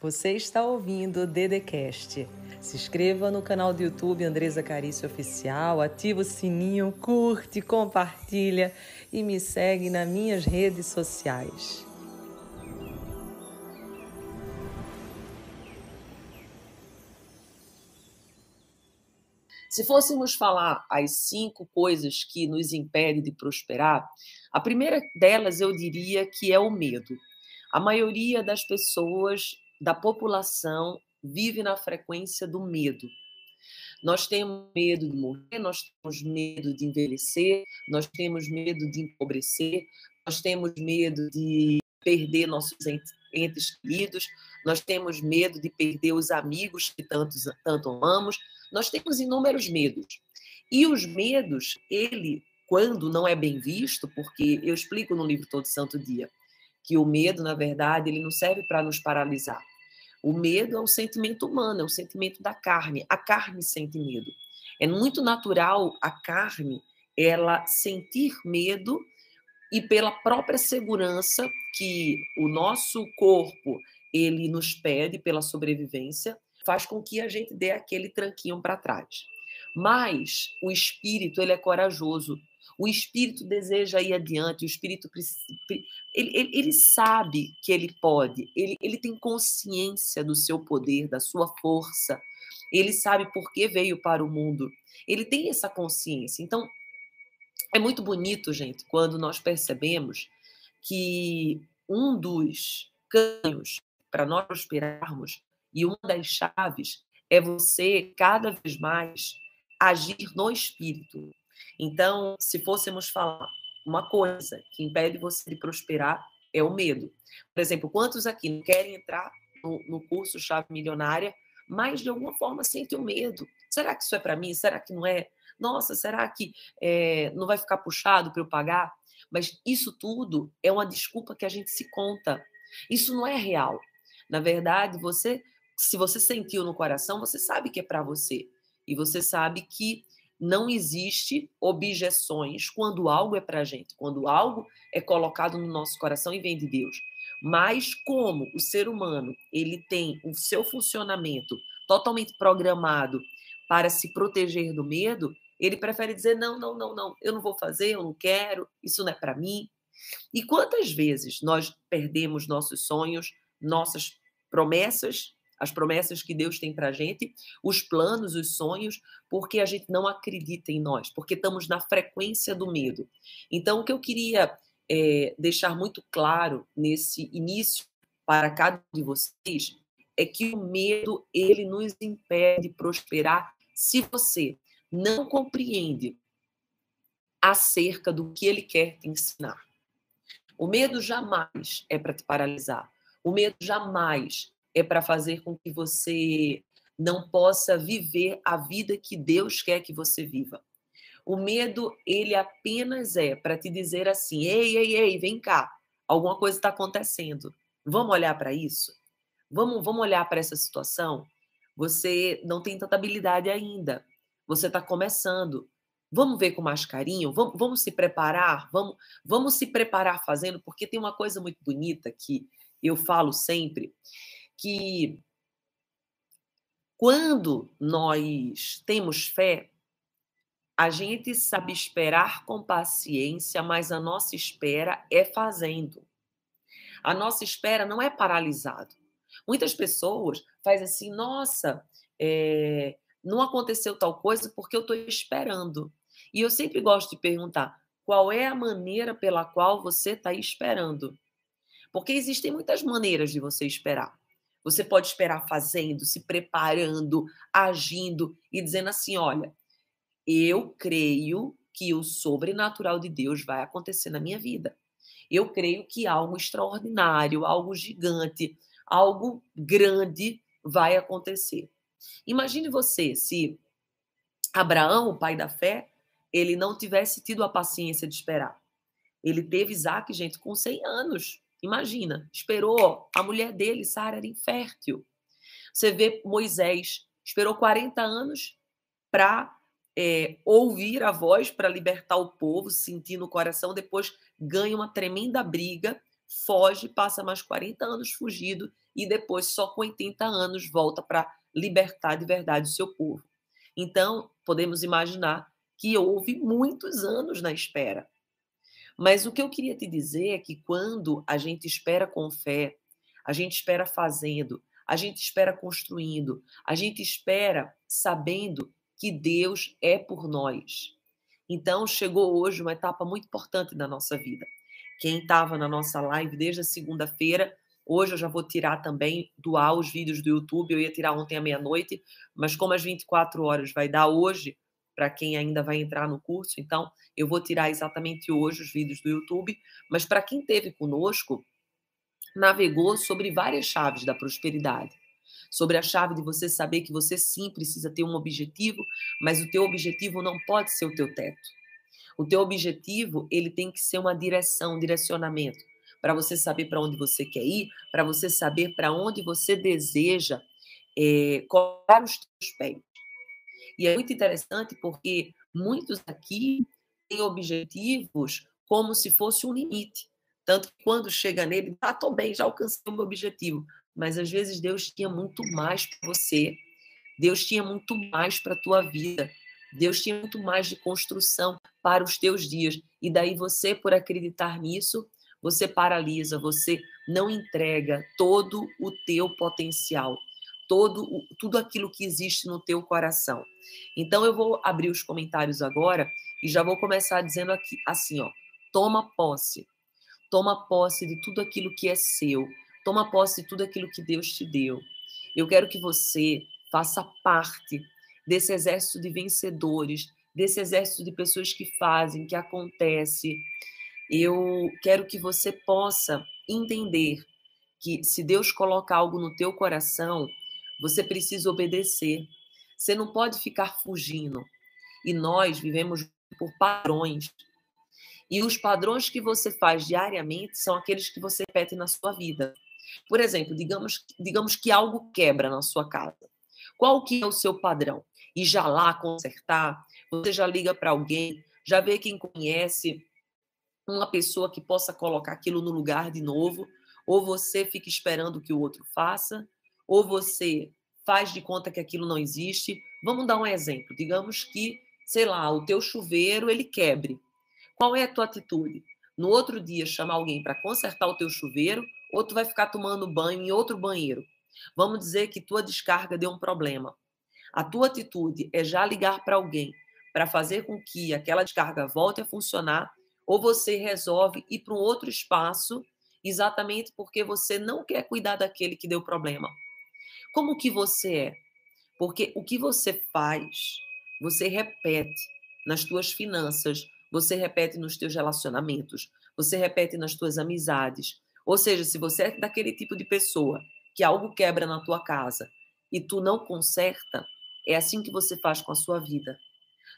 Você está ouvindo o Dedecast. Se inscreva no canal do YouTube Andresa Carício Oficial, ativa o sininho, curte, compartilha e me segue nas minhas redes sociais. Se fôssemos falar as cinco coisas que nos impedem de prosperar, a primeira delas eu diria que é o medo. A maioria das pessoas, da população, vive na frequência do medo. Nós temos medo de morrer, nós temos medo de envelhecer, nós temos medo de empobrecer, nós temos medo de perder nossos entes queridos, nós temos medo de perder os amigos que tanto, tanto amamos, nós temos inúmeros medos. E os medos, ele, quando não é bem visto, porque eu explico no livro Todo Santo Dia, que o medo, na verdade, ele não serve para nos paralisar. O medo é um sentimento humano, é um sentimento da carne. A carne sente medo. É muito natural a carne ela sentir medo e pela própria segurança que o nosso corpo ele nos pede pela sobrevivência, faz com que a gente dê aquele tranquinho para trás. Mas o espírito ele é corajoso o espírito deseja ir adiante, o espírito ele, ele, ele sabe que ele pode, ele, ele tem consciência do seu poder, da sua força, ele sabe por que veio para o mundo, ele tem essa consciência. Então, é muito bonito, gente, quando nós percebemos que um dos caminhos para nós prosperarmos e uma das chaves é você cada vez mais agir no espírito. Então, se fôssemos falar uma coisa que impede você de prosperar, é o medo. Por exemplo, quantos aqui não querem entrar no, no curso Chave Milionária, mas de alguma forma sentem o medo? Será que isso é para mim? Será que não é? Nossa, será que é, não vai ficar puxado para eu pagar? Mas isso tudo é uma desculpa que a gente se conta. Isso não é real. Na verdade, você, se você sentiu no coração, você sabe que é para você. E você sabe que não existe objeções quando algo é para a gente, quando algo é colocado no nosso coração e vem de Deus. Mas como o ser humano ele tem o seu funcionamento totalmente programado para se proteger do medo, ele prefere dizer não, não, não, não, eu não vou fazer, eu não quero, isso não é para mim. E quantas vezes nós perdemos nossos sonhos, nossas promessas as promessas que Deus tem para a gente, os planos, os sonhos, porque a gente não acredita em nós, porque estamos na frequência do medo. Então, o que eu queria é, deixar muito claro nesse início para cada um de vocês é que o medo ele nos impede de prosperar se você não compreende acerca do que ele quer te ensinar. O medo jamais é para te paralisar. O medo jamais é para fazer com que você não possa viver a vida que Deus quer que você viva. O medo, ele apenas é para te dizer assim: ei, ei, ei, vem cá, alguma coisa está acontecendo. Vamos olhar para isso? Vamos, vamos olhar para essa situação? Você não tem tanta habilidade ainda. Você está começando. Vamos ver com mais carinho? Vamos, vamos se preparar? Vamos, vamos se preparar fazendo? Porque tem uma coisa muito bonita que eu falo sempre, que quando nós temos fé, a gente sabe esperar com paciência, mas a nossa espera é fazendo. A nossa espera não é paralisado. Muitas pessoas fazem assim, nossa, é, não aconteceu tal coisa porque eu estou esperando. E eu sempre gosto de perguntar, qual é a maneira pela qual você está esperando? Porque existem muitas maneiras de você esperar. Você pode esperar fazendo, se preparando, agindo e dizendo assim: olha, eu creio que o sobrenatural de Deus vai acontecer na minha vida. Eu creio que algo extraordinário, algo gigante, algo grande vai acontecer. Imagine você se Abraão, o pai da fé, ele não tivesse tido a paciência de esperar. Ele teve Isaac, gente, com 100 anos. Imagina, esperou a mulher dele, Sara, era infértil. Você vê Moisés, esperou 40 anos para é, ouvir a voz, para libertar o povo, sentir no coração, depois ganha uma tremenda briga, foge, passa mais 40 anos fugido e depois, só com 80 anos, volta para libertar de verdade o seu povo. Então, podemos imaginar que houve muitos anos na espera. Mas o que eu queria te dizer é que quando a gente espera com fé, a gente espera fazendo, a gente espera construindo, a gente espera sabendo que Deus é por nós. Então, chegou hoje uma etapa muito importante da nossa vida. Quem estava na nossa live desde a segunda-feira, hoje eu já vou tirar também do ar os vídeos do YouTube. Eu ia tirar ontem à meia-noite, mas como as 24 horas vai dar hoje, para quem ainda vai entrar no curso, então eu vou tirar exatamente hoje os vídeos do YouTube. Mas para quem teve conosco, navegou sobre várias chaves da prosperidade. Sobre a chave de você saber que você sim precisa ter um objetivo, mas o teu objetivo não pode ser o teu teto. O teu objetivo, ele tem que ser uma direção, um direcionamento, para você saber para onde você quer ir, para você saber para onde você deseja é, colocar os teus pés. E é muito interessante porque muitos aqui têm objetivos como se fosse um limite. Tanto que quando chega nele, ah, tô bem, já alcancei o meu objetivo. Mas às vezes Deus tinha muito mais para você. Deus tinha muito mais para a tua vida. Deus tinha muito mais de construção para os teus dias. E daí você, por acreditar nisso, você paralisa, você não entrega todo o teu potencial, todo tudo aquilo que existe no teu coração. Então eu vou abrir os comentários agora e já vou começar dizendo aqui assim, ó: toma posse. Toma posse de tudo aquilo que é seu. Toma posse de tudo aquilo que Deus te deu. Eu quero que você faça parte desse exército de vencedores, desse exército de pessoas que fazem, que acontece. Eu quero que você possa entender que se Deus coloca algo no teu coração, você precisa obedecer. Você não pode ficar fugindo. E nós vivemos por padrões. E os padrões que você faz diariamente são aqueles que você repete na sua vida. Por exemplo, digamos, digamos que algo quebra na sua casa. Qual que é o seu padrão? E já lá consertar, você já liga para alguém, já vê quem conhece uma pessoa que possa colocar aquilo no lugar de novo, ou você fica esperando que o outro faça, ou você faz de conta que aquilo não existe. Vamos dar um exemplo. Digamos que, sei lá, o teu chuveiro ele quebre. Qual é a tua atitude? No outro dia, chamar alguém para consertar o teu chuveiro ou tu vai ficar tomando banho em outro banheiro? Vamos dizer que tua descarga deu um problema. A tua atitude é já ligar para alguém para fazer com que aquela descarga volte a funcionar ou você resolve ir para um outro espaço exatamente porque você não quer cuidar daquele que deu problema. Como que você é? Porque o que você faz, você repete nas tuas finanças, você repete nos teus relacionamentos, você repete nas tuas amizades. Ou seja, se você é daquele tipo de pessoa que algo quebra na tua casa e tu não conserta, é assim que você faz com a sua vida.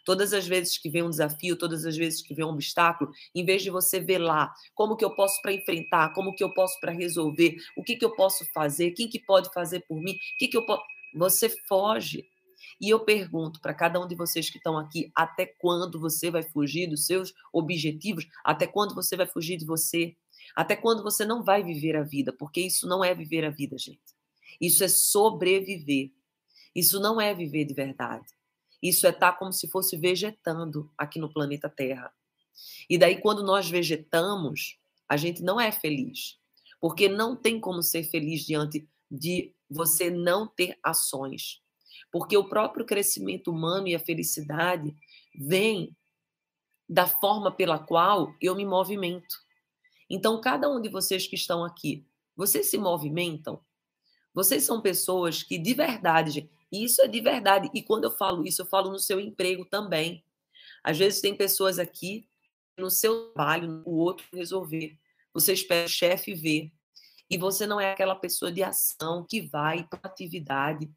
Todas as vezes que vem um desafio, todas as vezes que vem um obstáculo, em vez de você ver lá como que eu posso para enfrentar, como que eu posso para resolver, o que que eu posso fazer, quem que pode fazer por mim, o que que eu posso, você foge. E eu pergunto para cada um de vocês que estão aqui, até quando você vai fugir dos seus objetivos? Até quando você vai fugir de você? Até quando você não vai viver a vida? Porque isso não é viver a vida, gente. Isso é sobreviver. Isso não é viver de verdade. Isso é estar tá como se fosse vegetando aqui no planeta Terra. E daí, quando nós vegetamos, a gente não é feliz. Porque não tem como ser feliz diante de você não ter ações. Porque o próprio crescimento humano e a felicidade vem da forma pela qual eu me movimento. Então, cada um de vocês que estão aqui, vocês se movimentam? Vocês são pessoas que de verdade, isso é de verdade. E quando eu falo isso, eu falo no seu emprego também. Às vezes tem pessoas aqui no seu trabalho, o outro resolver. Você espera o chefe ver. E você não é aquela pessoa de ação que vai para atividade.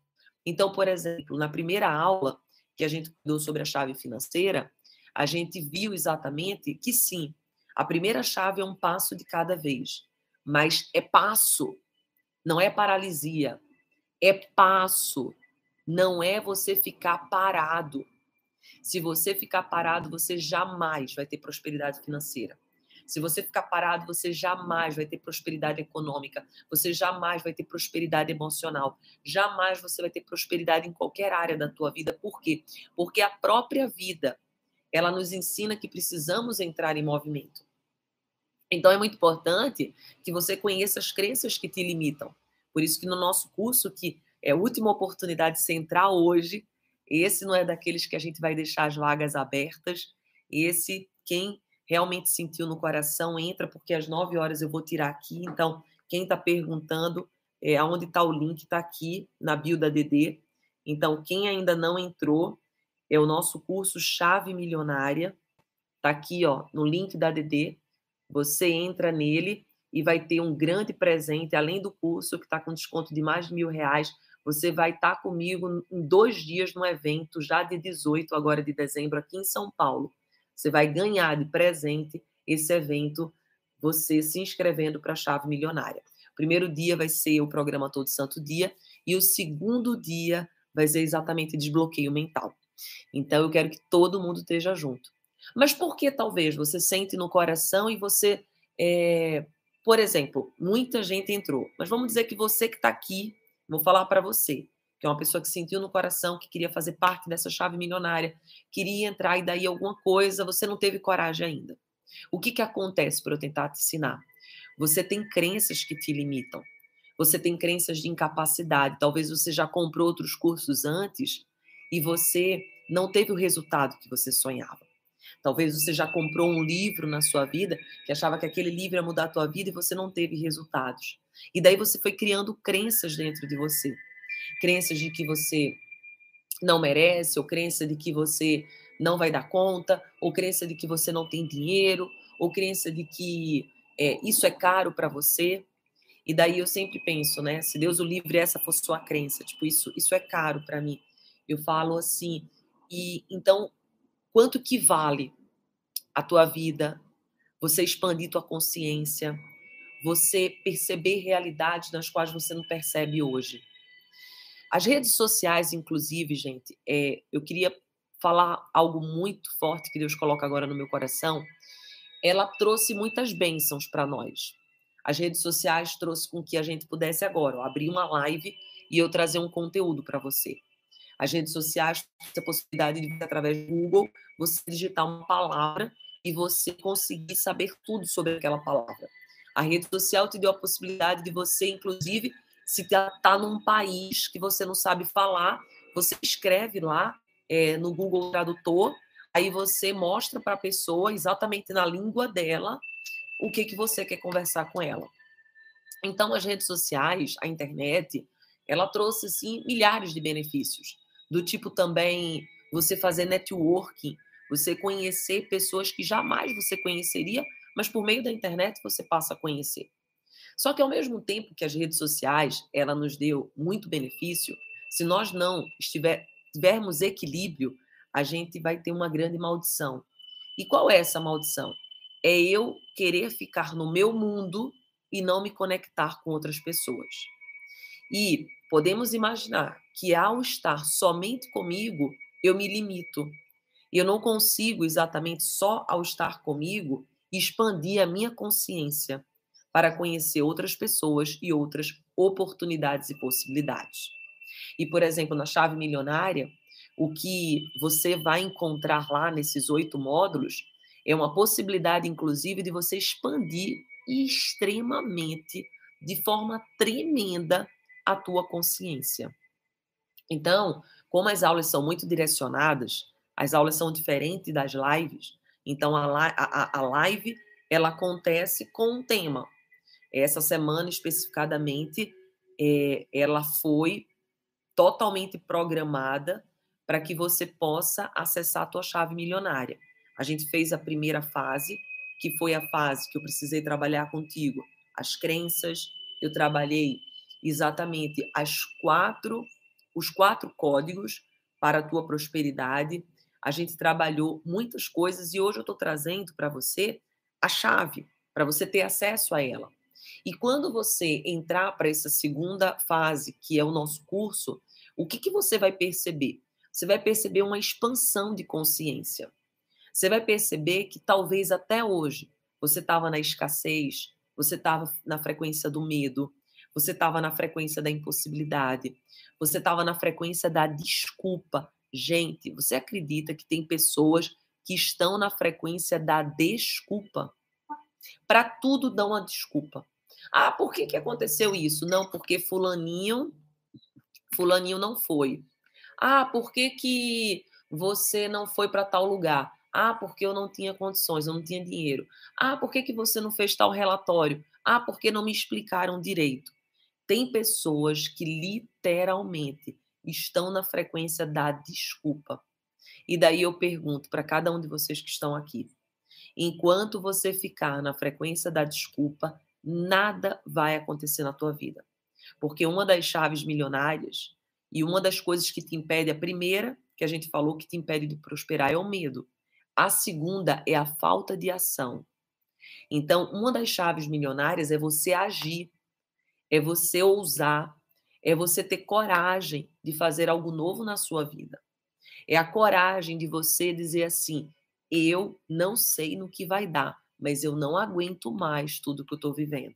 Então, por exemplo, na primeira aula que a gente deu sobre a chave financeira, a gente viu exatamente que sim, a primeira chave é um passo de cada vez, mas é passo, não é paralisia, é passo. Não é você ficar parado. Se você ficar parado, você jamais vai ter prosperidade financeira. Se você ficar parado, você jamais vai ter prosperidade econômica, você jamais vai ter prosperidade emocional, jamais você vai ter prosperidade em qualquer área da tua vida. Por quê? Porque a própria vida, ela nos ensina que precisamos entrar em movimento. Então é muito importante que você conheça as crenças que te limitam. Por isso que no nosso curso, que é a última oportunidade de você entrar hoje, esse não é daqueles que a gente vai deixar as vagas abertas. Esse, quem realmente sentiu no coração, entra, porque às nove horas eu vou tirar aqui. Então, quem está perguntando, é, aonde está o link, está aqui na bio da DD. Então, quem ainda não entrou, é o nosso curso Chave Milionária. Está aqui, ó, no link da DD. Você entra nele e vai ter um grande presente, além do curso, que está com desconto de mais de mil reais. Você vai estar comigo em dois dias no evento, já de 18 agora de dezembro, aqui em São Paulo. Você vai ganhar de presente esse evento, você se inscrevendo para a Chave Milionária. O primeiro dia vai ser o programa Todo Santo Dia, e o segundo dia vai ser exatamente desbloqueio mental. Então, eu quero que todo mundo esteja junto. Mas por que talvez você sente no coração e você é, por exemplo, muita gente entrou, mas vamos dizer que você que está aqui, vou falar para você, que é uma pessoa que sentiu no coração que queria fazer parte dessa chave milionária, queria entrar e daí alguma coisa, você não teve coragem ainda. O que, que acontece para eu tentar te ensinar? Você tem crenças que te limitam. Você tem crenças de incapacidade. Talvez você já comprou outros cursos antes e você não teve o resultado que você sonhava. Talvez você já comprou um livro na sua vida que achava que aquele livro ia mudar a tua vida e você não teve resultados. E daí você foi criando crenças dentro de você. Crenças de que você não merece, ou crença de que você não vai dar conta, ou crença de que você não tem dinheiro, ou crença de que é, isso é caro para você. E daí eu sempre penso, né? Se Deus o livre essa for sua crença, tipo isso, isso é caro para mim. Eu falo assim. E então quanto que vale a tua vida, você expandir tua consciência, você perceber realidades nas quais você não percebe hoje. As redes sociais, inclusive, gente, é, eu queria falar algo muito forte que Deus coloca agora no meu coração. Ela trouxe muitas bênçãos para nós. As redes sociais trouxe com que a gente pudesse agora abrir uma live e eu trazer um conteúdo para você. As redes sociais têm a possibilidade de, através do Google, você digitar uma palavra e você conseguir saber tudo sobre aquela palavra. A rede social te deu a possibilidade de você, inclusive, se está num país que você não sabe falar, você escreve lá é, no Google Tradutor, aí você mostra para a pessoa exatamente na língua dela o que, que você quer conversar com ela. Então, as redes sociais, a internet, ela trouxe, sim, milhares de benefícios do tipo também você fazer networking, você conhecer pessoas que jamais você conheceria, mas por meio da internet você passa a conhecer. Só que ao mesmo tempo que as redes sociais, ela nos deu muito benefício, se nós não estiver, tivermos equilíbrio, a gente vai ter uma grande maldição. E qual é essa maldição? É eu querer ficar no meu mundo e não me conectar com outras pessoas. E podemos imaginar que ao estar somente comigo, eu me limito. Eu não consigo exatamente só ao estar comigo expandir a minha consciência para conhecer outras pessoas e outras oportunidades e possibilidades. E, por exemplo, na chave milionária, o que você vai encontrar lá nesses oito módulos é uma possibilidade, inclusive, de você expandir extremamente, de forma tremenda, a tua consciência. Então, como as aulas são muito direcionadas, as aulas são diferentes das lives, então a, a, a live ela acontece com um tema. Essa semana especificadamente, é, ela foi totalmente programada para que você possa acessar a tua chave milionária. A gente fez a primeira fase, que foi a fase que eu precisei trabalhar contigo, as crenças, eu trabalhei exatamente as quatro, os quatro códigos para a tua prosperidade. A gente trabalhou muitas coisas e hoje eu estou trazendo para você a chave, para você ter acesso a ela. E quando você entrar para essa segunda fase, que é o nosso curso, o que, que você vai perceber? Você vai perceber uma expansão de consciência. Você vai perceber que talvez até hoje você estava na escassez, você estava na frequência do medo, você estava na frequência da impossibilidade, você estava na frequência da desculpa. Gente, você acredita que tem pessoas que estão na frequência da desculpa? Para tudo dão uma desculpa. Ah, por que, que aconteceu isso? Não, porque fulaninho, fulaninho não foi. Ah, por que, que você não foi para tal lugar? Ah, porque eu não tinha condições, eu não tinha dinheiro. Ah, por que, que você não fez tal relatório? Ah, porque não me explicaram direito. Tem pessoas que literalmente estão na frequência da desculpa. E daí eu pergunto para cada um de vocês que estão aqui: enquanto você ficar na frequência da desculpa, nada vai acontecer na tua vida. Porque uma das chaves milionárias e uma das coisas que te impede, a primeira que a gente falou que te impede de prosperar é o medo. A segunda é a falta de ação. Então, uma das chaves milionárias é você agir, é você ousar, é você ter coragem de fazer algo novo na sua vida. É a coragem de você dizer assim: eu não sei no que vai dar, mas eu não aguento mais tudo que eu estou vivendo.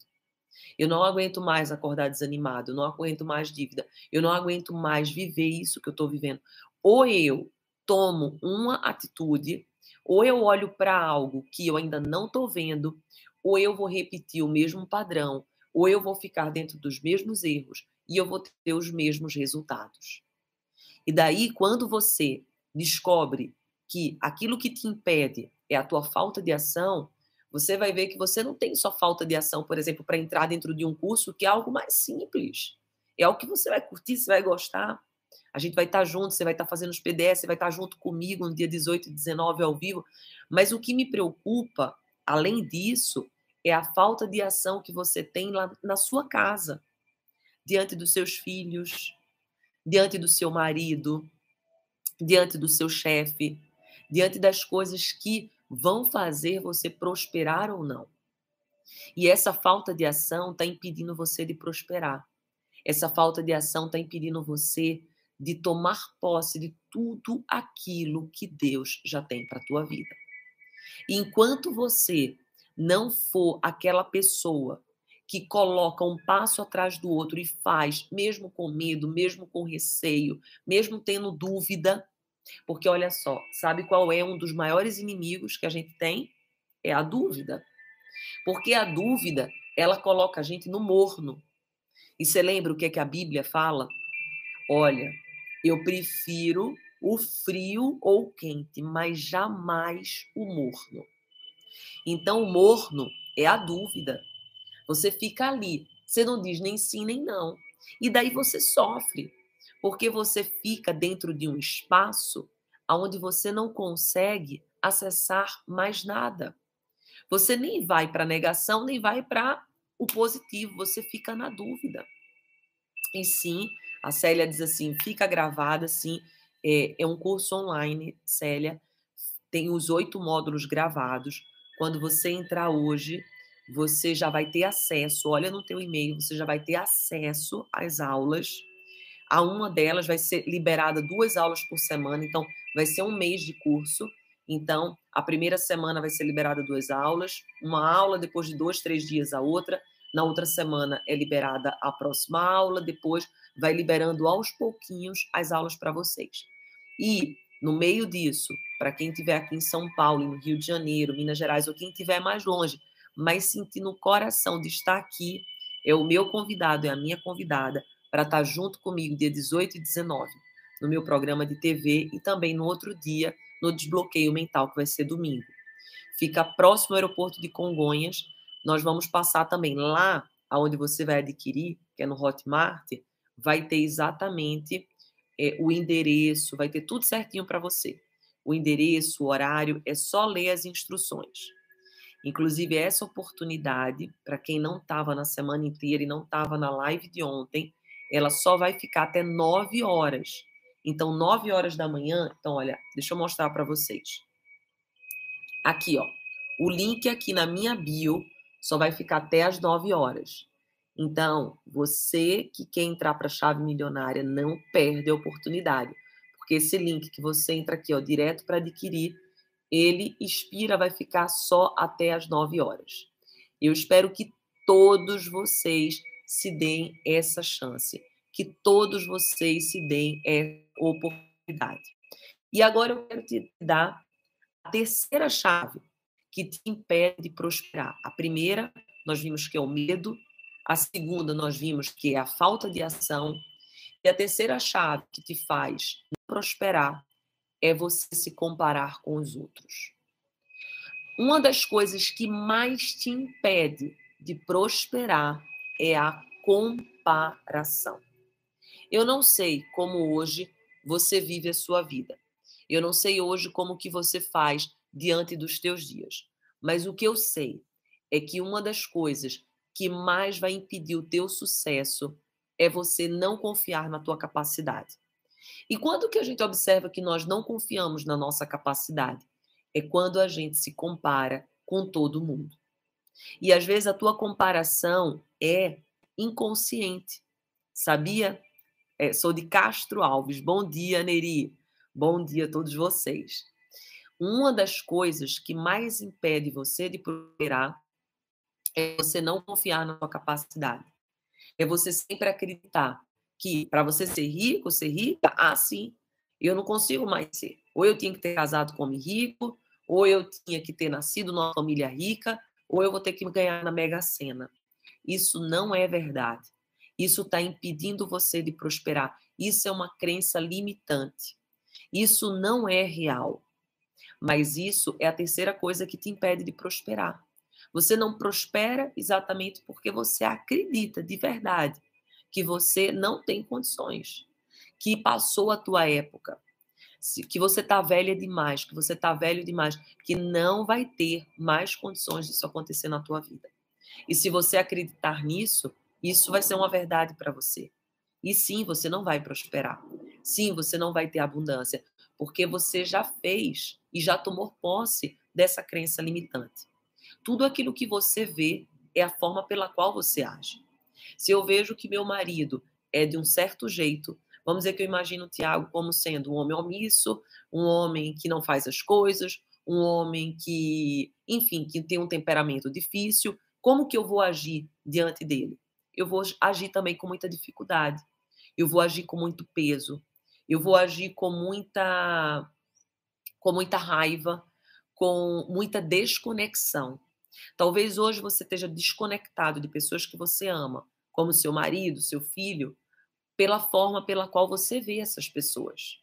Eu não aguento mais acordar desanimado, eu não aguento mais dívida, eu não aguento mais viver isso que eu estou vivendo. Ou eu tomo uma atitude ou eu olho para algo que eu ainda não estou vendo, ou eu vou repetir o mesmo padrão, ou eu vou ficar dentro dos mesmos erros e eu vou ter os mesmos resultados. E daí, quando você descobre que aquilo que te impede é a tua falta de ação, você vai ver que você não tem só falta de ação, por exemplo, para entrar dentro de um curso que é algo mais simples. É algo que você vai curtir, você vai gostar. A gente vai estar junto, você vai estar fazendo os PDS, você vai estar junto comigo no dia 18 e 19 ao vivo. Mas o que me preocupa, além disso, é a falta de ação que você tem lá na sua casa, diante dos seus filhos, diante do seu marido, diante do seu chefe, diante das coisas que vão fazer você prosperar ou não. E essa falta de ação está impedindo você de prosperar. Essa falta de ação está impedindo você de tomar posse de tudo aquilo que Deus já tem para a tua vida. E enquanto você não for aquela pessoa que coloca um passo atrás do outro e faz, mesmo com medo, mesmo com receio, mesmo tendo dúvida, porque olha só, sabe qual é um dos maiores inimigos que a gente tem? É a dúvida. Porque a dúvida, ela coloca a gente no morno. E você lembra o que é que a Bíblia fala? Olha, eu prefiro o frio ou o quente, mas jamais o morno. Então, o morno é a dúvida. Você fica ali, você não diz nem sim nem não. E daí você sofre, porque você fica dentro de um espaço onde você não consegue acessar mais nada. Você nem vai para a negação, nem vai para o positivo, você fica na dúvida. E sim, a Célia diz assim: fica gravada, sim. É, é um curso online, Célia. Tem os oito módulos gravados. Quando você entrar hoje, você já vai ter acesso. Olha no teu e-mail, você já vai ter acesso às aulas. A uma delas vai ser liberada duas aulas por semana, então vai ser um mês de curso. Então, a primeira semana vai ser liberada duas aulas, uma aula depois de dois, três dias a outra. Na outra semana é liberada a próxima aula, depois vai liberando aos pouquinhos as aulas para vocês. E no meio disso, para quem estiver aqui em São Paulo, no Rio de Janeiro, Minas Gerais, ou quem estiver mais longe, mas sentir no coração de estar aqui, é o meu convidado, é a minha convidada, para estar junto comigo dia 18 e 19, no meu programa de TV e também no outro dia, no Desbloqueio Mental, que vai ser domingo. Fica próximo ao aeroporto de Congonhas. Nós vamos passar também lá, aonde você vai adquirir, que é no Hotmart, vai ter exatamente é, o endereço, vai ter tudo certinho para você. O endereço, o horário, é só ler as instruções. Inclusive, essa oportunidade, para quem não estava na semana inteira e não estava na live de ontem, ela só vai ficar até 9 horas. Então, 9 horas da manhã, então, olha, deixa eu mostrar para vocês. Aqui, ó. O link aqui na minha bio só vai ficar até as 9 horas. Então, você que quer entrar para a chave milionária, não perde a oportunidade. Porque esse link que você entra aqui, ó, direto para adquirir, ele expira, vai ficar só até as 9 horas. Eu espero que todos vocês se deem essa chance, que todos vocês se deem essa oportunidade. E agora eu quero te dar a terceira chave que te impede de prosperar. A primeira, nós vimos que é o medo, a segunda, nós vimos que é a falta de ação, e a terceira chave que te faz prosperar é você se comparar com os outros. Uma das coisas que mais te impede de prosperar é a comparação. Eu não sei como hoje você vive a sua vida. Eu não sei hoje como que você faz diante dos teus dias. Mas o que eu sei é que uma das coisas que mais vai impedir o teu sucesso é você não confiar na tua capacidade. E quando que a gente observa que nós não confiamos na nossa capacidade? É quando a gente se compara com todo mundo. E às vezes a tua comparação é inconsciente. Sabia? É, sou de Castro Alves. Bom dia, Neri. Bom dia a todos vocês. Uma das coisas que mais impede você de prosperar é você não confiar na sua capacidade. É você sempre acreditar que para você ser rico, ser rica, ah, sim, eu não consigo mais ser. Ou eu tinha que ter casado com homem rico, ou eu tinha que ter nascido numa família rica, ou eu vou ter que ganhar na Mega Sena. Isso não é verdade. Isso está impedindo você de prosperar. Isso é uma crença limitante. Isso não é real. Mas isso é a terceira coisa que te impede de prosperar. Você não prospera exatamente porque você acredita de verdade que você não tem condições, que passou a tua época, que você está velha demais, que você está velho demais, que não vai ter mais condições disso acontecer na tua vida. E se você acreditar nisso, isso vai ser uma verdade para você. E sim, você não vai prosperar. Sim, você não vai ter abundância, porque você já fez e já tomou posse dessa crença limitante. Tudo aquilo que você vê é a forma pela qual você age. Se eu vejo que meu marido é de um certo jeito, vamos dizer que eu imagino o Tiago como sendo um homem omisso, um homem que não faz as coisas, um homem que, enfim, que tem um temperamento difícil, como que eu vou agir diante dele? Eu vou agir também com muita dificuldade. Eu vou agir com muito peso. Eu vou agir com muita com muita raiva, com muita desconexão. Talvez hoje você esteja desconectado de pessoas que você ama, como seu marido, seu filho, pela forma pela qual você vê essas pessoas.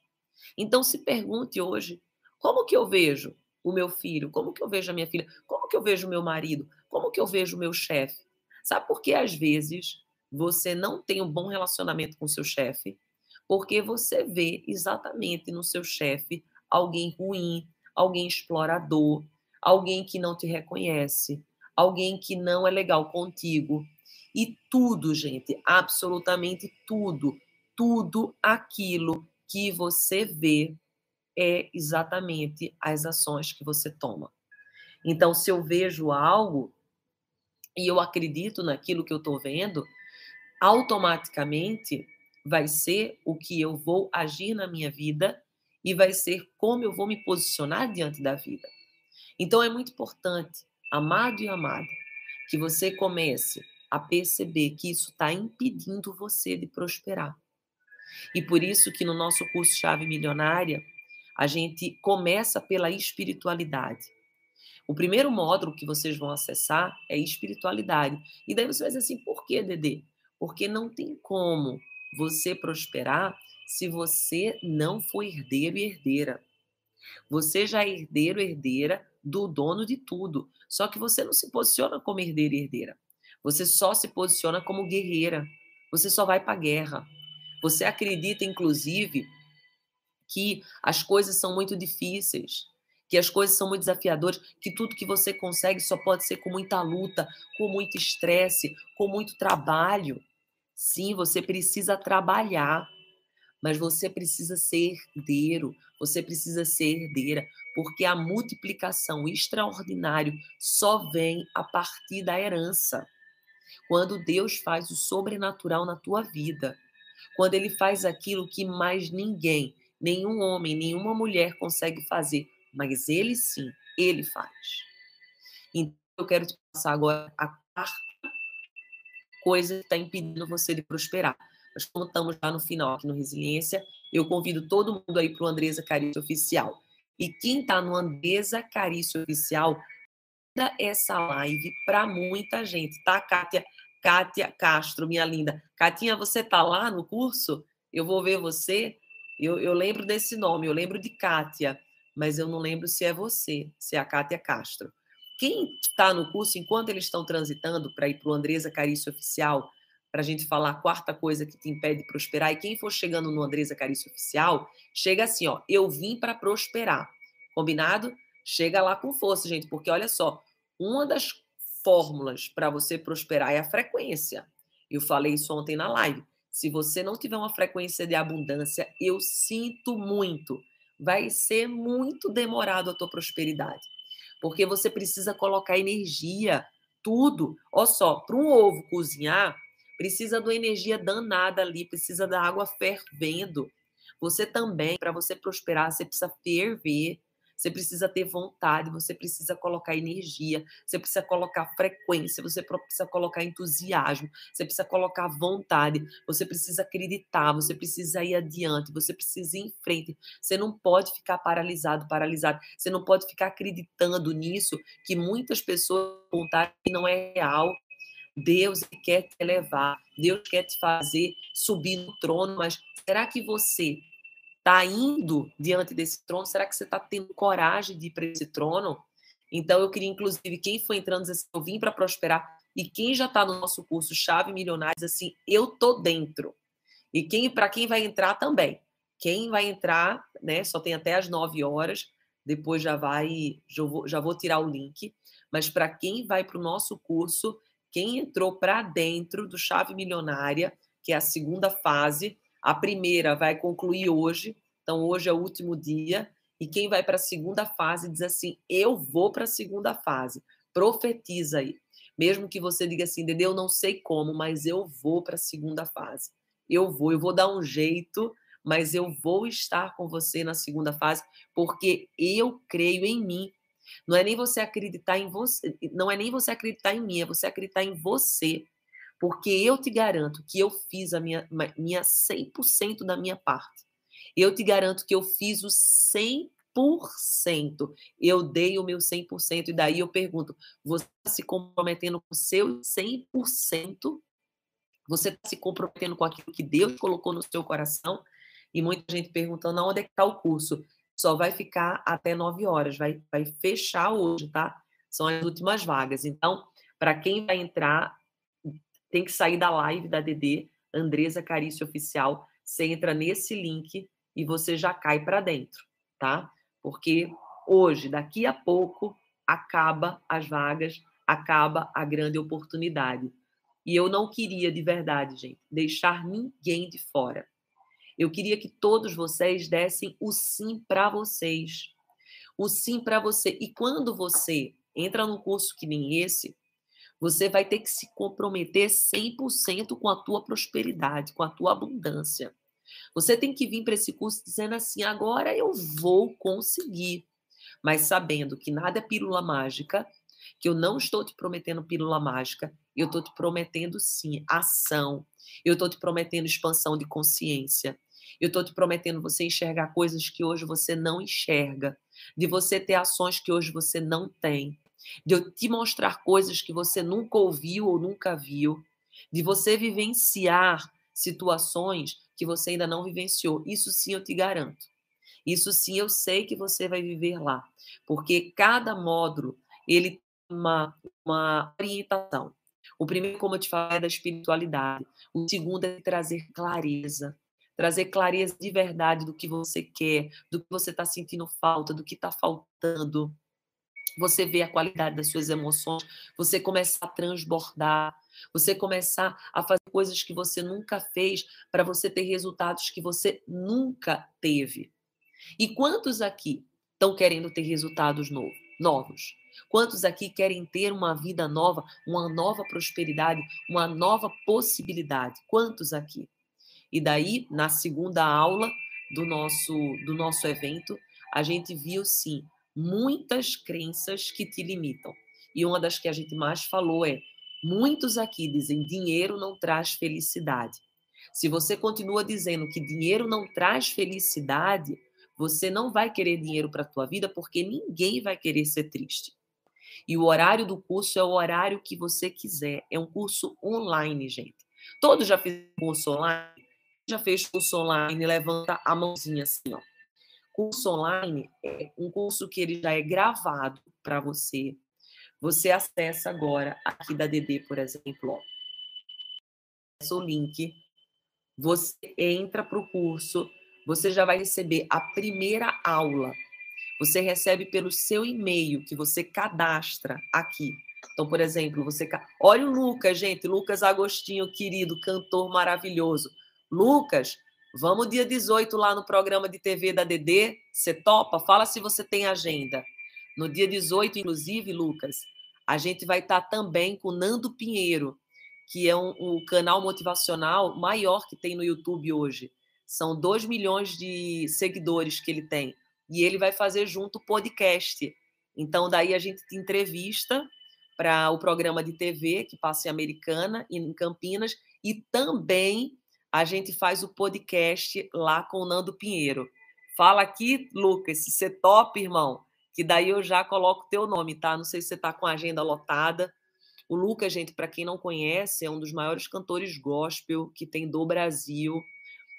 Então se pergunte hoje, como que eu vejo o meu filho? Como que eu vejo a minha filha? Como que eu vejo o meu marido? Como que eu vejo o meu chefe? Sabe por que às vezes você não tem um bom relacionamento com seu chefe? Porque você vê exatamente no seu chefe alguém ruim, alguém explorador, alguém que não te reconhece, alguém que não é legal contigo, e tudo, gente, absolutamente tudo, tudo aquilo que você vê é exatamente as ações que você toma. Então, se eu vejo algo e eu acredito naquilo que eu estou vendo, automaticamente vai ser o que eu vou agir na minha vida e vai ser como eu vou me posicionar diante da vida. Então é muito importante, amado e amada, que você comece a perceber que isso está impedindo você de prosperar. E por isso que no nosso curso Chave Milionária, a gente começa pela espiritualidade. O primeiro módulo que vocês vão acessar é espiritualidade. E daí você vai dizer assim, por que, Dedê? Porque não tem como você prosperar se você não for herdeiro e herdeira. Você já é herdeiro herdeira do dono de tudo. Só que você não se posiciona como herdeiro e herdeira. Você só se posiciona como guerreira. Você só vai para a guerra. Você acredita, inclusive, que as coisas são muito difíceis, que as coisas são muito desafiadoras, que tudo que você consegue só pode ser com muita luta, com muito estresse, com muito trabalho. Sim, você precisa trabalhar, mas você precisa ser herdeiro, você precisa ser herdeira, porque a multiplicação extraordinária só vem a partir da herança quando Deus faz o sobrenatural na tua vida, quando ele faz aquilo que mais ninguém, nenhum homem, nenhuma mulher consegue fazer, mas ele sim, ele faz. Então, eu quero te passar agora a quarta coisa que está impedindo você de prosperar. Mas como estamos lá no final aqui no Resiliência, eu convido todo mundo aí para o Andresa Carício Oficial. E quem está no Andresa Carício Oficial, essa live para muita gente, tá, Kátia? Kátia Castro, minha linda. Catinha, você está lá no curso? Eu vou ver você. Eu, eu lembro desse nome, eu lembro de Kátia, mas eu não lembro se é você, se é a Kátia Castro. Quem está no curso, enquanto eles estão transitando para ir para o Andresa Carício Oficial, para a gente falar a quarta coisa que te impede de prosperar, e quem for chegando no Andresa Carício Oficial, chega assim, ó, eu vim para prosperar. Combinado? Chega lá com força, gente, porque olha só, uma das fórmulas para você prosperar é a frequência. Eu falei isso ontem na live. Se você não tiver uma frequência de abundância, eu sinto muito. Vai ser muito demorado a tua prosperidade. Porque você precisa colocar energia, tudo. Olha só, para um ovo cozinhar, precisa de uma energia danada ali, precisa da água fervendo. Você também, para você prosperar, você precisa ferver, você precisa ter vontade, você precisa colocar energia, você precisa colocar frequência, você precisa colocar entusiasmo, você precisa colocar vontade, você precisa acreditar, você precisa ir adiante, você precisa ir em frente. Você não pode ficar paralisado, paralisado. Você não pode ficar acreditando nisso que muitas pessoas vontade não é real. Deus quer te elevar, Deus quer te fazer subir no trono, mas será que você está indo diante desse trono? Será que você está tendo coragem de ir para esse trono? Então, eu queria, inclusive, quem foi entrando dizer assim, eu vim para prosperar, e quem já está no nosso curso Chave Milionários, assim, eu tô dentro. E quem para quem vai entrar também. Quem vai entrar, né? Só tem até as 9 horas, depois já vai, já vou, já vou tirar o link. Mas para quem vai para o nosso curso, quem entrou para dentro do Chave Milionária, que é a segunda fase, a primeira vai concluir hoje, então hoje é o último dia, e quem vai para a segunda fase diz assim: Eu vou para a segunda fase. Profetiza aí. Mesmo que você diga assim, Dede, eu não sei como, mas eu vou para a segunda fase. Eu vou, eu vou dar um jeito, mas eu vou estar com você na segunda fase, porque eu creio em mim. Não é nem você acreditar em você, não é nem você acreditar em mim, é você acreditar em você. Porque eu te garanto que eu fiz a minha, minha 100% da minha parte. Eu te garanto que eu fiz o 100%. Eu dei o meu 100%. E daí eu pergunto: você está se comprometendo com o seu 100%? Você está se comprometendo com aquilo que Deus colocou no seu coração? E muita gente perguntando onde é que está o curso. Só vai ficar até 9 horas, vai, vai fechar hoje, tá? São as últimas vagas. Então, para quem vai entrar, tem que sair da live da DD, Andresa Carício Oficial. Você entra nesse link e você já cai para dentro, tá? Porque hoje, daqui a pouco, acaba as vagas, acaba a grande oportunidade. E eu não queria, de verdade, gente, deixar ninguém de fora. Eu queria que todos vocês dessem o sim para vocês. O sim para você. E quando você entra num curso que nem esse, você vai ter que se comprometer 100% com a tua prosperidade, com a tua abundância. Você tem que vir para esse curso dizendo assim: agora eu vou conseguir. Mas sabendo que nada é pílula mágica, que eu não estou te prometendo pílula mágica, eu estou te prometendo sim ação, eu estou te prometendo expansão de consciência, eu estou te prometendo você enxergar coisas que hoje você não enxerga, de você ter ações que hoje você não tem, de eu te mostrar coisas que você nunca ouviu ou nunca viu, de você vivenciar situações que você ainda não vivenciou. Isso sim eu te garanto. Isso sim eu sei que você vai viver lá, porque cada módulo ele tem uma, uma orientação. O primeiro, como eu te falei, é da espiritualidade. O segundo é trazer clareza. Trazer clareza de verdade do que você quer, do que você está sentindo falta, do que está faltando você vê a qualidade das suas emoções, você começar a transbordar, você começar a fazer coisas que você nunca fez para você ter resultados que você nunca teve. E quantos aqui estão querendo ter resultados novos? novos? Quantos aqui querem ter uma vida nova, uma nova prosperidade, uma nova possibilidade? Quantos aqui? E daí, na segunda aula do nosso do nosso evento, a gente viu sim muitas crenças que te limitam. E uma das que a gente mais falou é: muitos aqui dizem dinheiro não traz felicidade. Se você continua dizendo que dinheiro não traz felicidade, você não vai querer dinheiro para a tua vida porque ninguém vai querer ser triste. E o horário do curso é o horário que você quiser. É um curso online, gente. Todos já fizeram curso online? Já fez curso online? Levanta a mãozinha assim, ó. Curso online é um curso que ele já é gravado para você. Você acessa agora aqui da DD, por exemplo, ó. o link, você entra para o curso, você já vai receber a primeira aula. Você recebe pelo seu e-mail que você cadastra aqui. Então, por exemplo, você. Olha o Lucas, gente. Lucas Agostinho, querido, cantor maravilhoso. Lucas, Vamos dia 18 lá no programa de TV da DD. Você topa? Fala se você tem agenda. No dia 18, inclusive, Lucas, a gente vai estar tá também com Nando Pinheiro, que é um, canal motivacional maior que tem no YouTube hoje. São 2 milhões de seguidores que ele tem. E ele vai fazer junto o podcast. Então, daí a gente te entrevista para o programa de TV que passa em Americana, em Campinas, e também a gente faz o podcast lá com o Nando Pinheiro. Fala aqui, Lucas, se você top, irmão, que daí eu já coloco teu nome, tá? Não sei se você tá com a agenda lotada. O Lucas, gente, para quem não conhece, é um dos maiores cantores gospel que tem do Brasil.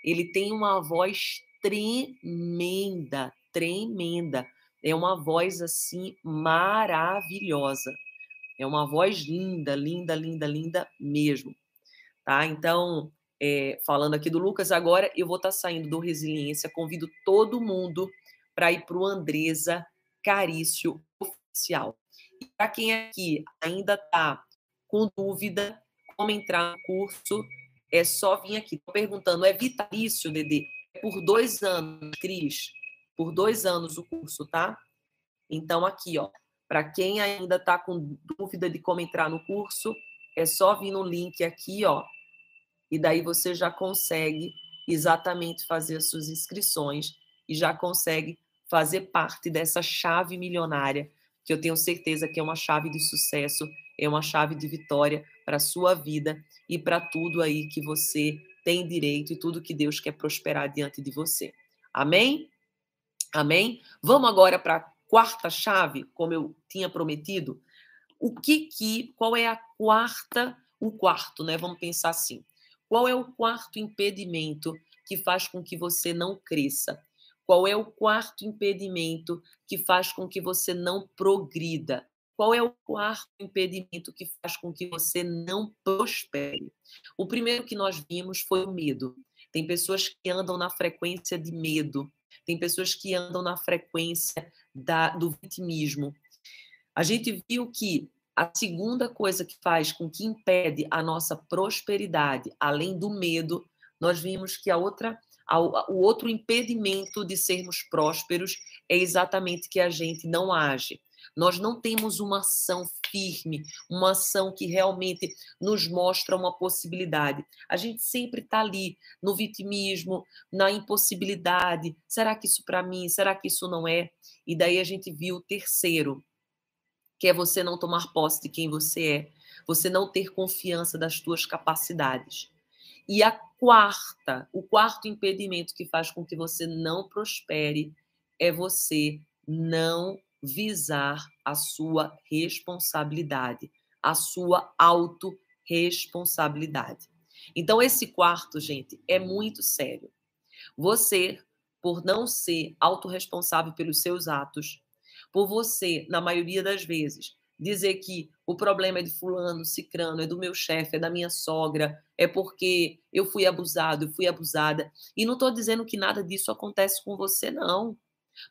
Ele tem uma voz tremenda, tremenda. É uma voz assim maravilhosa. É uma voz linda, linda, linda, linda mesmo. Tá? Então, é, falando aqui do Lucas, agora eu vou estar tá saindo do Resiliência. Convido todo mundo para ir para o Andresa Carício Oficial. E para quem aqui ainda está com dúvida como entrar no curso, é só vir aqui. Estou perguntando, é vitalício, Dedê? É por dois anos, Cris. Por dois anos o curso, tá? Então, aqui, ó. Para quem ainda está com dúvida de como entrar no curso, é só vir no link aqui, ó, e daí você já consegue exatamente fazer as suas inscrições e já consegue fazer parte dessa chave milionária, que eu tenho certeza que é uma chave de sucesso, é uma chave de vitória para a sua vida e para tudo aí que você tem direito e tudo que Deus quer prosperar diante de você. Amém? Amém? Vamos agora para a quarta chave, como eu tinha prometido. O que que, qual é a quarta, o quarto, né? Vamos pensar assim. Qual é o quarto impedimento que faz com que você não cresça? Qual é o quarto impedimento que faz com que você não progrida? Qual é o quarto impedimento que faz com que você não prospere? O primeiro que nós vimos foi o medo. Tem pessoas que andam na frequência de medo, tem pessoas que andam na frequência da, do vitimismo. A gente viu que a segunda coisa que faz com que impede a nossa prosperidade, além do medo, nós vimos que a outra, a, o outro impedimento de sermos prósperos é exatamente que a gente não age. Nós não temos uma ação firme, uma ação que realmente nos mostra uma possibilidade. A gente sempre está ali no vitimismo, na impossibilidade. Será que isso para mim? Será que isso não é? E daí a gente viu o terceiro, que é você não tomar posse de quem você é, você não ter confiança das suas capacidades. E a quarta, o quarto impedimento que faz com que você não prospere é você não visar a sua responsabilidade, a sua autorresponsabilidade. Então, esse quarto, gente, é muito sério. Você, por não ser autorresponsável pelos seus atos, por você, na maioria das vezes, dizer que o problema é de fulano, cicrano, é do meu chefe, é da minha sogra, é porque eu fui abusado, eu fui abusada. E não estou dizendo que nada disso acontece com você, não.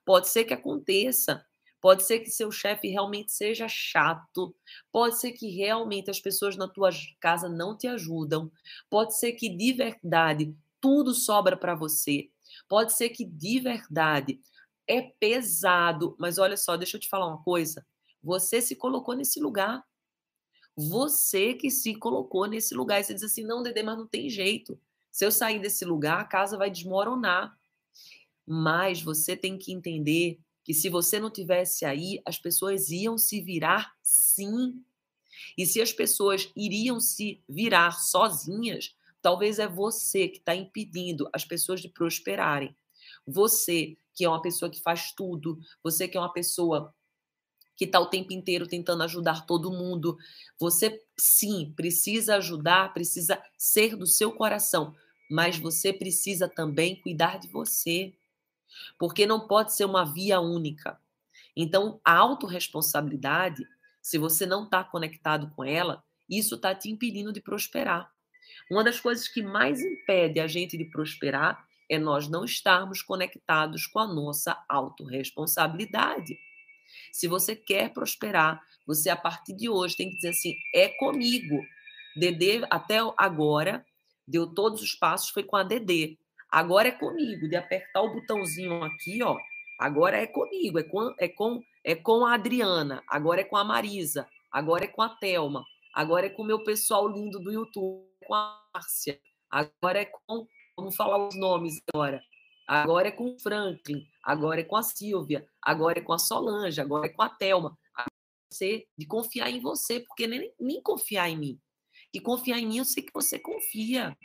Pode ser que aconteça. Pode ser que seu chefe realmente seja chato. Pode ser que realmente as pessoas na tua casa não te ajudam. Pode ser que de verdade tudo sobra para você. Pode ser que de verdade é pesado, mas olha só, deixa eu te falar uma coisa. Você se colocou nesse lugar. Você que se colocou nesse lugar. E você diz assim: não, Dedê, mas não tem jeito. Se eu sair desse lugar, a casa vai desmoronar. Mas você tem que entender que se você não tivesse aí, as pessoas iam se virar sim. E se as pessoas iriam se virar sozinhas, talvez é você que está impedindo as pessoas de prosperarem. Você que é uma pessoa que faz tudo, você que é uma pessoa que está o tempo inteiro tentando ajudar todo mundo. Você, sim, precisa ajudar, precisa ser do seu coração, mas você precisa também cuidar de você, porque não pode ser uma via única. Então, a autorresponsabilidade, se você não está conectado com ela, isso está te impedindo de prosperar. Uma das coisas que mais impede a gente de prosperar é nós não estarmos conectados com a nossa autorresponsabilidade. Se você quer prosperar, você a partir de hoje tem que dizer assim: é comigo. Dedê até agora deu todos os passos foi com a Dedê. Agora é comigo, de apertar o botãozinho aqui, ó. Agora é comigo, é com, é com, é com a Adriana, agora é com a Marisa, agora é com a Telma, agora é com o meu pessoal lindo do YouTube, com a Márcia, agora é com, vamos falar os nomes agora, agora é com o Franklin, agora é com a Silvia, agora é com a Solange, agora é com a Thelma. Você, de confiar em você, porque nem, nem confiar em mim. E confiar em mim, eu sei que você confia.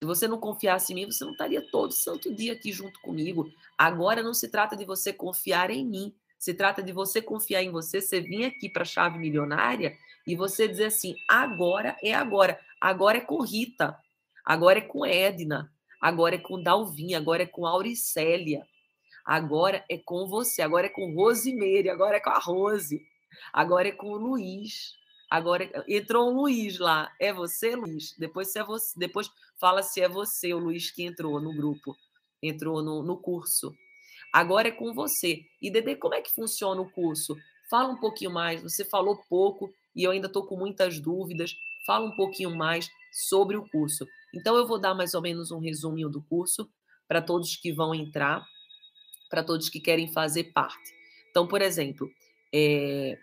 Se você não confiasse em mim, você não estaria todo santo dia aqui junto comigo. Agora não se trata de você confiar em mim, se trata de você confiar em você, você vir aqui para a chave milionária e você dizer assim: agora é agora. Agora é com Rita, agora é com Edna, agora é com Dalvin, agora é com Auricélia, agora é com você, agora é com Rosimeire, agora é com a Rose, agora é com o Luiz. Agora é, entrou um Luiz lá. É você, Luiz? Depois se é você, depois fala se é você, o Luiz que entrou no grupo, entrou no, no curso. Agora é com você. E Dede, como é que funciona o curso? Fala um pouquinho mais. Você falou pouco e eu ainda estou com muitas dúvidas. Fala um pouquinho mais sobre o curso. Então, eu vou dar mais ou menos um resuminho do curso para todos que vão entrar, para todos que querem fazer parte. Então, por exemplo, é,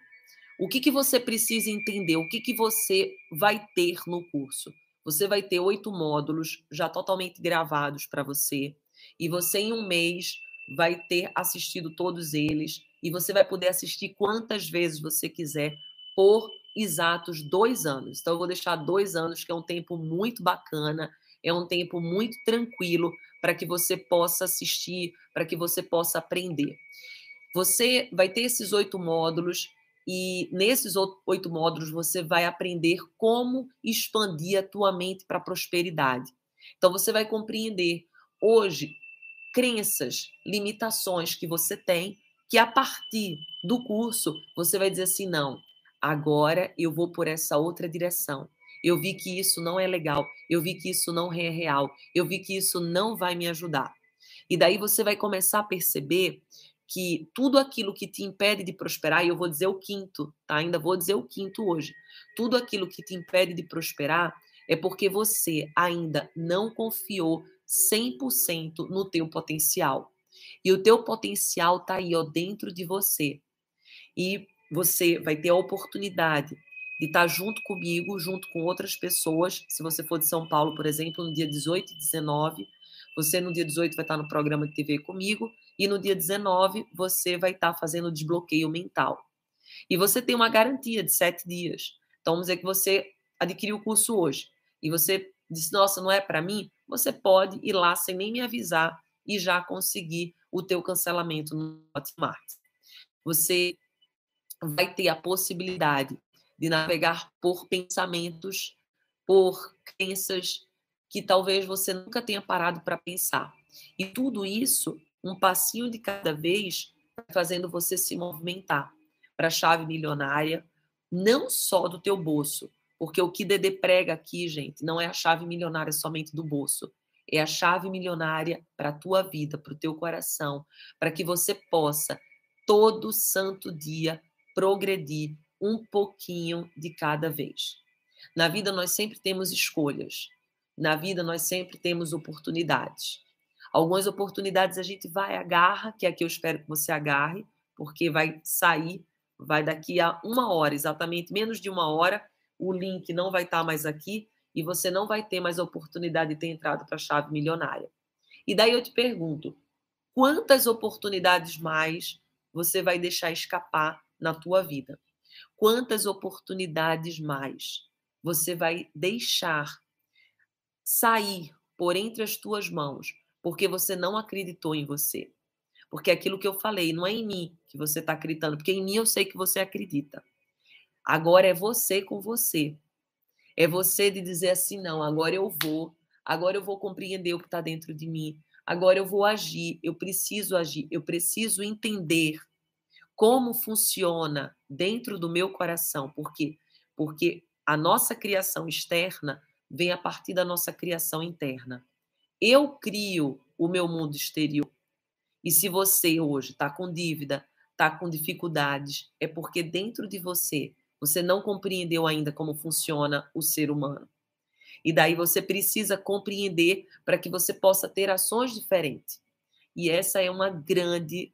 o que, que você precisa entender? O que, que você vai ter no curso? Você vai ter oito módulos já totalmente gravados para você, e você, em um mês, vai ter assistido todos eles, e você vai poder assistir quantas vezes você quiser por exatos dois anos. Então, eu vou deixar dois anos, que é um tempo muito bacana, é um tempo muito tranquilo para que você possa assistir, para que você possa aprender. Você vai ter esses oito módulos e nesses oito módulos você vai aprender como expandir a tua mente para a prosperidade. Então você vai compreender hoje crenças, limitações que você tem, que a partir do curso você vai dizer assim: não, Agora eu vou por essa outra direção. Eu vi que isso não é legal, eu vi que isso não é real, eu vi que isso não vai me ajudar. E daí você vai começar a perceber que tudo aquilo que te impede de prosperar, e eu vou dizer o quinto, tá? Ainda vou dizer o quinto hoje. Tudo aquilo que te impede de prosperar é porque você ainda não confiou 100% no teu potencial. E o teu potencial tá aí, ó, dentro de você. E você vai ter a oportunidade de estar junto comigo, junto com outras pessoas. Se você for de São Paulo, por exemplo, no dia 18 e 19, você no dia 18 vai estar no programa de TV comigo e no dia 19 você vai estar fazendo o desbloqueio mental. E você tem uma garantia de sete dias. Então, vamos dizer que você adquiriu o curso hoje e você disse, nossa, não é para mim? Você pode ir lá sem nem me avisar e já conseguir o teu cancelamento no Hotmart. Você vai ter a possibilidade de navegar por pensamentos, por crenças que talvez você nunca tenha parado para pensar. E tudo isso, um passinho de cada vez, fazendo você se movimentar para a chave milionária, não só do teu bolso, porque o que Dede prega aqui, gente, não é a chave milionária somente do bolso, é a chave milionária para a tua vida, para o teu coração, para que você possa todo santo dia progredir um pouquinho de cada vez. Na vida nós sempre temos escolhas. Na vida nós sempre temos oportunidades. Algumas oportunidades a gente vai agarra, que é a que eu espero que você agarre, porque vai sair, vai daqui a uma hora, exatamente menos de uma hora, o link não vai estar mais aqui e você não vai ter mais a oportunidade de ter entrado para a chave milionária. E daí eu te pergunto, Quantas oportunidades mais você vai deixar escapar na tua vida? Quantas oportunidades mais você vai deixar sair por entre as tuas mãos porque você não acreditou em você? Porque aquilo que eu falei, não é em mim que você está acreditando, porque em mim eu sei que você acredita. Agora é você com você. É você de dizer assim: não, agora eu vou, agora eu vou compreender o que está dentro de mim, agora eu vou agir, eu preciso agir, eu preciso entender como funciona dentro do meu coração. Por quê? Porque a nossa criação externa vem a partir da nossa criação interna. Eu crio o meu mundo exterior. E se você hoje está com dívida, está com dificuldades, é porque dentro de você você não compreendeu ainda como funciona o ser humano. E daí você precisa compreender para que você possa ter ações diferentes. E essa é uma grande,